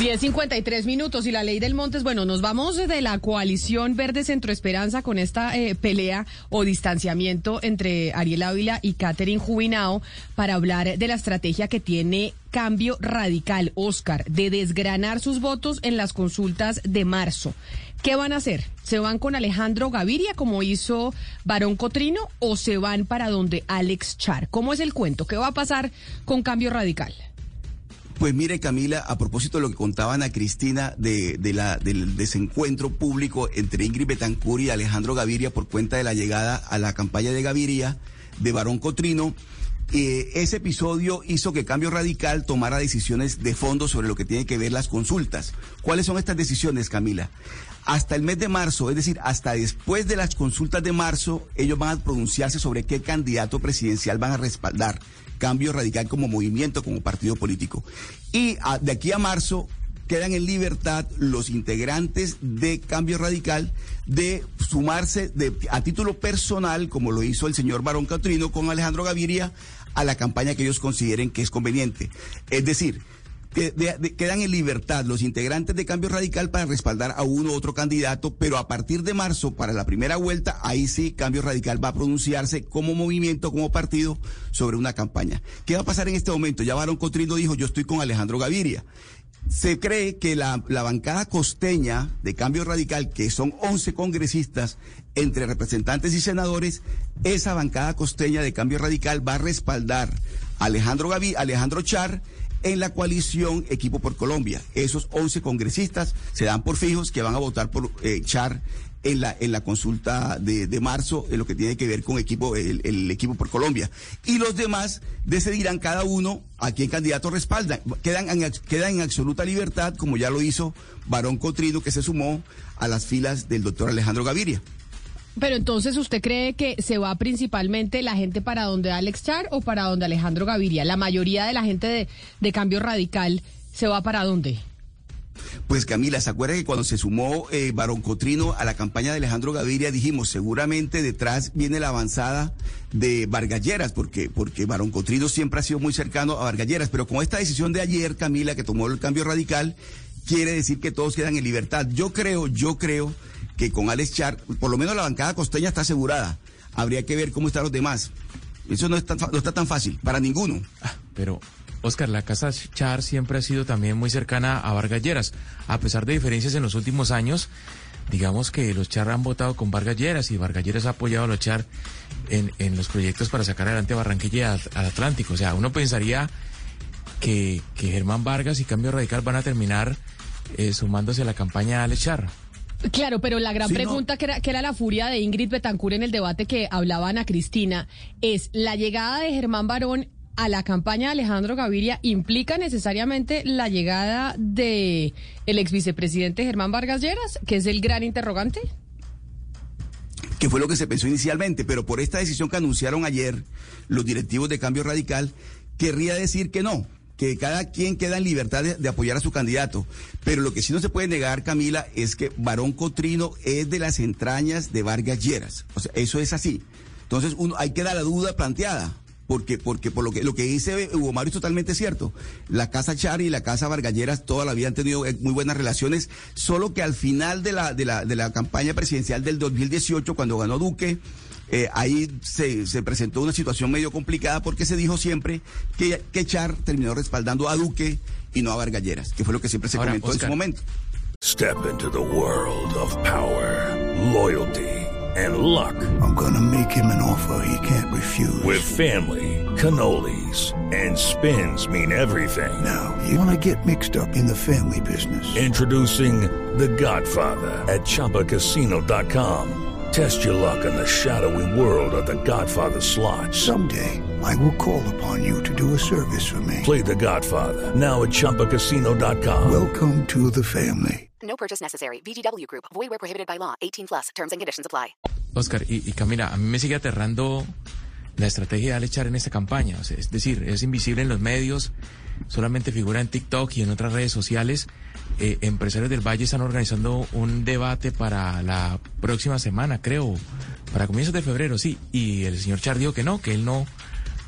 10.53 minutos y la ley del Montes. Bueno, nos vamos de la coalición Verde Centro Esperanza con esta eh, pelea o distanciamiento entre Ariel Ávila y Catherine Jubinao para hablar de la estrategia que tiene Cambio Radical, Oscar, de desgranar sus votos en las consultas de marzo. ¿Qué van a hacer? ¿Se van con Alejandro Gaviria como hizo Barón Cotrino o se van para donde Alex Char? ¿Cómo es el cuento? ¿Qué va a pasar con Cambio Radical? Pues mire, Camila, a propósito de lo que contaban a Cristina de, de la, del desencuentro público entre Ingrid Betancourt y Alejandro Gaviria por cuenta de la llegada a la campaña de Gaviria de Barón Cotrino, eh, ese episodio hizo que Cambio Radical tomara decisiones de fondo sobre lo que tiene que ver las consultas. ¿Cuáles son estas decisiones, Camila? Hasta el mes de marzo, es decir, hasta después de las consultas de marzo, ellos van a pronunciarse sobre qué candidato presidencial van a respaldar. Cambio Radical como movimiento, como partido político. Y a, de aquí a marzo quedan en libertad los integrantes de Cambio Radical de sumarse de, a título personal, como lo hizo el señor Barón Catrino con Alejandro Gaviria, a la campaña que ellos consideren que es conveniente. Es decir, quedan en libertad los integrantes de Cambio Radical para respaldar a uno u otro candidato, pero a partir de marzo, para la primera vuelta, ahí sí Cambio Radical va a pronunciarse como movimiento, como partido, sobre una campaña. ¿Qué va a pasar en este momento? Ya Barón Cotrino dijo, yo estoy con Alejandro Gaviria. Se cree que la, la, bancada costeña de Cambio Radical, que son 11 congresistas entre representantes y senadores, esa bancada costeña de Cambio Radical va a respaldar a Alejandro, Gavi, Alejandro Char en la coalición Equipo por Colombia. Esos 11 congresistas se dan por fijos que van a votar por eh, Char en la, en la consulta de, de, marzo, en lo que tiene que ver con equipo, el, equipo por Colombia. Y los demás decidirán cada uno a quién candidato respaldan. Quedan en, quedan en absoluta libertad, como ya lo hizo Barón Cotrino, que se sumó a las filas del doctor Alejandro Gaviria. Pero entonces, ¿usted cree que se va principalmente la gente para donde Alex Char o para donde Alejandro Gaviria? La mayoría de la gente de, Cambio Radical se va para dónde? Pues Camila, ¿se acuerda que cuando se sumó eh, Barón Cotrino a la campaña de Alejandro Gaviria dijimos seguramente detrás viene la avanzada de Vargalleras, porque, porque Barón Cotrino siempre ha sido muy cercano a Vargalleras, pero con esta decisión de ayer, Camila, que tomó el cambio radical, quiere decir que todos quedan en libertad. Yo creo, yo creo que con Alex Char, por lo menos la bancada costeña está asegurada. Habría que ver cómo están los demás. Eso no, está, no está tan fácil para ninguno. Ah, pero Oscar, la casa Char siempre ha sido también muy cercana a Vargalleras. A pesar de diferencias en los últimos años, digamos que los Char han votado con Vargalleras y Vargalleras ha apoyado a los Char en, en los proyectos para sacar adelante Barranquilla al Atlántico. O sea, uno pensaría que, que Germán Vargas y Cambio Radical van a terminar eh, sumándose a la campaña de Alex Char. Claro, pero la gran pregunta no. que, era, que era la furia de Ingrid Betancourt en el debate que hablaban a Cristina es la llegada de Germán Barón a la campaña de Alejandro Gaviria implica necesariamente la llegada de el ex vicepresidente Germán Vargas Lleras, que es el gran interrogante? que fue lo que se pensó inicialmente, pero por esta decisión que anunciaron ayer los directivos de Cambio Radical, querría decir que no, que cada quien queda en libertad de, apoyar a su candidato. Pero lo que sí no se puede negar, Camila, es que Barón Cotrino es de las entrañas de Vargas Lleras. O sea, eso es así. Entonces, uno, hay que dar la duda planteada porque, porque por lo que, lo que dice Hugo Mario es totalmente cierto. La casa Char y la casa Vargalleras toda la han tenido muy buenas relaciones, solo que al final de la, de la, de la campaña presidencial del 2018, cuando ganó Duque, eh, ahí se, se, presentó una situación medio complicada porque se dijo siempre que, que Char terminó respaldando a Duque y no a Vargalleras, que fue lo que siempre se Ahora, comentó Oscar, en su momento. Step into the world of power, loyalty, and luck. I'm gonna make him an offer he can't refuse. With family, cannolis, and spins mean everything. Now, you wanna get mixed up in the family business. Introducing The Godfather at ChumbaCasino.com. Test your luck in the shadowy world of The Godfather slot. Someday, I will call upon you to do a service for me. Play The Godfather now at ChumbaCasino.com. Welcome to the family. No purchase necessary. VGW Group. Void where prohibited by law. 18 plus. Terms and conditions apply. Oscar y, y Camila, a mí me sigue aterrando la estrategia de Alex Char en esta campaña. O sea, es decir, es invisible en los medios, solamente figura en TikTok y en otras redes sociales. Eh, empresarios del Valle están organizando un debate para la próxima semana, creo, para comienzos de febrero, sí. Y el señor Char dijo que no, que él no,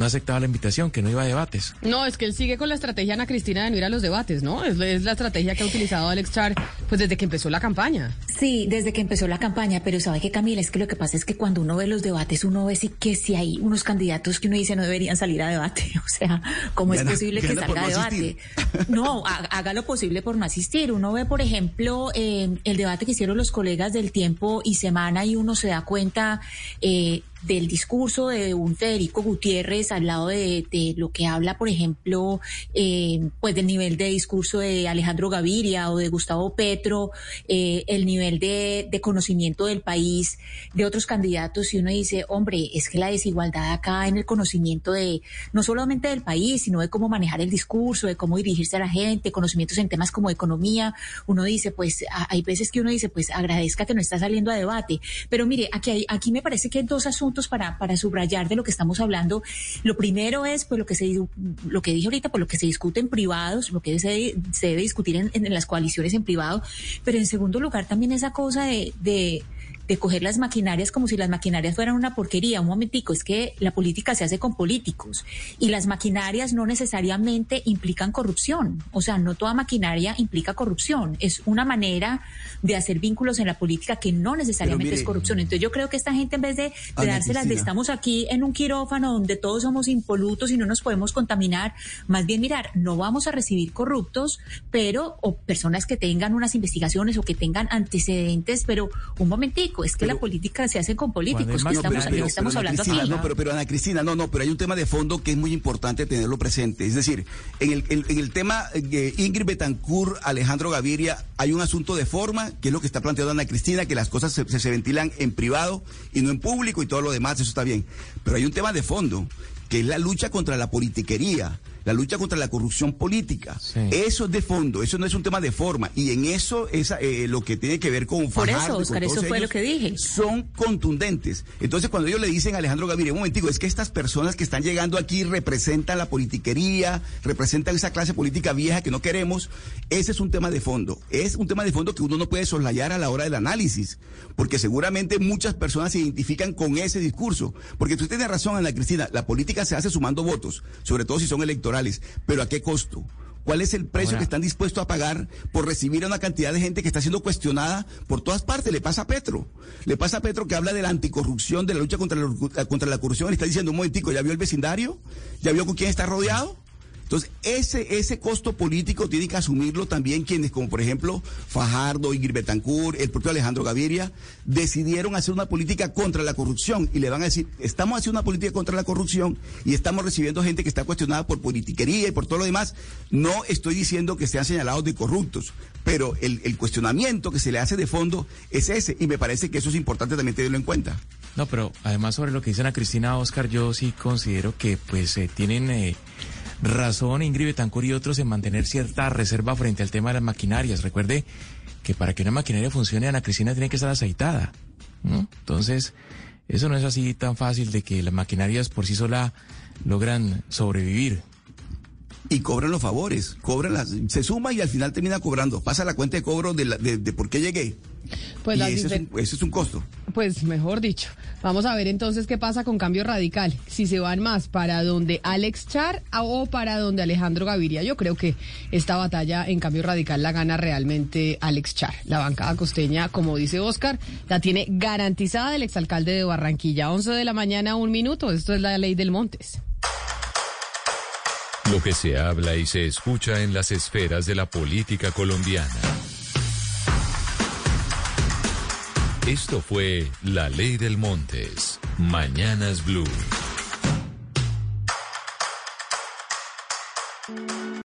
no aceptaba la invitación, que no iba a debates. No, es que él sigue con la estrategia Ana Cristina de no ir a los debates, ¿no? Es, es la estrategia que ha utilizado Alex Char pues desde que empezó la campaña. Sí, desde que empezó la campaña, pero sabe que Camila, es que lo que pasa es que cuando uno ve los debates, uno ve sí que si hay unos candidatos que uno dice no deberían salir a debate. O sea, ¿cómo es posible que salga a no debate? No, ha- haga lo posible por no asistir. Uno ve, por ejemplo, eh, el debate que hicieron los colegas del tiempo y semana y uno se da cuenta eh, del discurso de un Federico Gutiérrez al lado de, de lo que habla, por ejemplo, eh, pues del nivel de discurso de Alejandro Gaviria o de Gustavo Petro, eh, el nivel de, de conocimiento del país de otros candidatos y uno dice, hombre, es que la desigualdad acá en el conocimiento de no solamente del país, sino de cómo manejar el discurso, de cómo dirigirse a la gente, conocimientos en temas como economía, uno dice, pues a- hay veces que uno dice, pues agradezca que no está saliendo a debate, pero mire, aquí hay, aquí me parece que hay dos asuntos para, para subrayar de lo que estamos hablando. Lo primero es, pues lo que se lo que dije ahorita, pues lo que se discute en privados, lo que se, se debe discutir en, en las coaliciones en privado, pero en segundo lugar también esa cosa de de coger las maquinarias como si las maquinarias fueran una porquería. Un momentico, es que la política se hace con políticos y las maquinarias no necesariamente implican corrupción. O sea, no toda maquinaria implica corrupción. Es una manera de hacer vínculos en la política que no necesariamente mire- es corrupción. Entonces yo creo que esta gente en vez de, de dárselas de estamos aquí en un quirófano donde todos somos impolutos y no nos podemos contaminar, más bien mirar, no vamos a recibir corruptos, pero o personas que tengan unas investigaciones o que tengan antecedentes, pero un momentico, es que Pero- la política se hace con políticos, que estamos, Ana hablando Cristina, aquí. No, pero, pero Ana Cristina, no, no, pero hay un tema de fondo que es muy importante tenerlo presente. Es decir, en el, en, en el tema de Ingrid Betancourt, Alejandro Gaviria, hay un asunto de forma, que es lo que está planteando Ana Cristina, que las cosas se, se- se ventilan en privado y no en público y todo lo demás, eso está bien. Pero hay un tema de fondo, que es la lucha contra la politiquería. La lucha contra la corrupción política. Sí. Eso es de fondo, eso no es un tema de forma. Y en eso es eh, lo que tiene que ver con Por eso, Fajardo con Oscar, eso fue lo que dije. son contundentes. Entonces, cuando ellos le dicen a Alejandro Gaviria, un momentico, es que estas personas que están llegando aquí representan la politiquería, representan esa clase política vieja que no queremos, ese es un tema de fondo. Es un tema de fondo que uno no puede soslayar a la hora del análisis, porque seguramente muchas personas se identifican con ese discurso. Porque tú tienes razón, Ana Cristina, la política se hace sumando votos, sobre todo si son electorales, pero ¿a qué costo? ¿Cuál es el precio Ahora- que están dispuestos a pagar por recibir a una cantidad de gente que está siendo cuestionada por todas partes? Le pasa a Petro. Le pasa a Petro que habla de la anticorrupción, de la lucha contra la, contra la corrupción. Está diciendo, un momentico, ¿ya vio el vecindario? ¿Ya vio con quién está rodeado? Entonces, ese, ese costo político tiene que asumirlo también quienes, como por ejemplo Fajardo, Ingrid Betancourt, el propio Alejandro Gaviria, decidieron hacer una política contra la corrupción y le van a decir, estamos haciendo una política contra la corrupción y estamos recibiendo gente que está cuestionada por politiquería y por todo lo demás. No estoy diciendo que sean señalados de corruptos, pero el, el cuestionamiento que se le hace de fondo es ese y me parece que eso es importante también tenerlo en cuenta. No, pero además sobre lo que dicen a Cristina Oscar, yo sí considero que pues eh, tienen eh, razón Ingrid Betancourt y otros en mantener cierta reserva frente al tema de las maquinarias. Recuerde que para que una maquinaria funcione, Ana Cristina tiene que estar aceitada. Entonces, eso no es así tan fácil de que las maquinarias por sí sola logran sobrevivir. Y cobran los favores, cobran las, se suma y al final termina cobrando, pasa la cuenta de cobro de, la- de, de por qué llegué. Pues, y las ese es, difer- un, ese es un costo. pues mejor dicho. Vamos a ver entonces qué pasa con cambio radical. Si se van más para donde Alex Char o para donde Alejandro Gaviria. Yo creo que esta batalla en cambio radical la gana realmente Alex Char. La bancada costeña, como dice Oscar, la tiene garantizada el exalcalde de Barranquilla. 11 de la mañana, un minuto. Esto es la ley del Montes. Lo que se habla y se escucha en las esferas de la política colombiana. Esto fue La Ley del Montes. Mañanas Blue.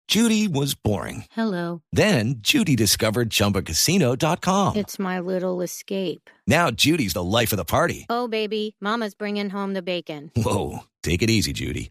Judy was boring. Hello. Then Judy discovered ChumbaCasino.com. It's my little escape. Now Judy's the life of the party. Oh, baby, Mama's bringing home the bacon. Whoa, take it easy, Judy.